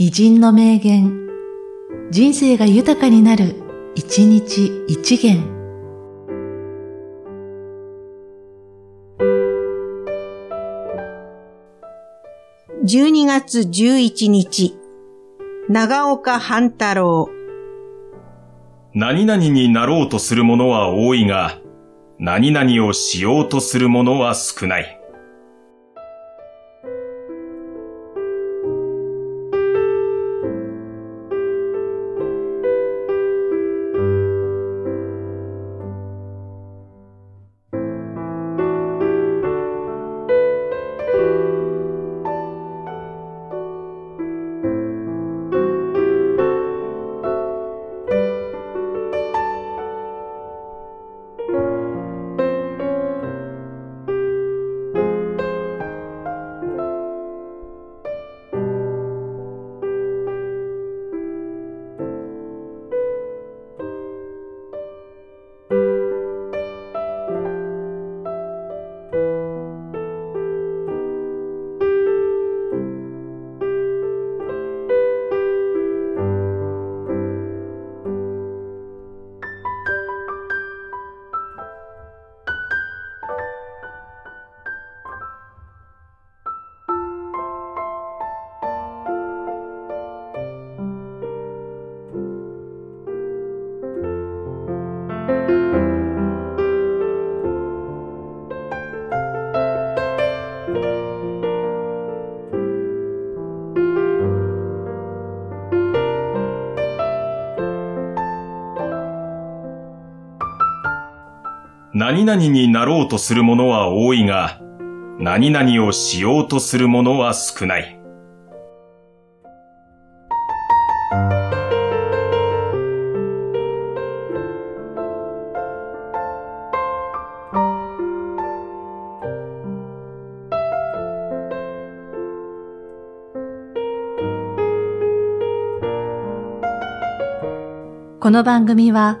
偉人の名言、人生が豊かになる、一日一元。12月11日、長岡半太郎。何々になろうとする者は多いが、何々をしようとする者は少ない。何々になろうとする者は多いが、何々をしようとする者は少ない。この番組は、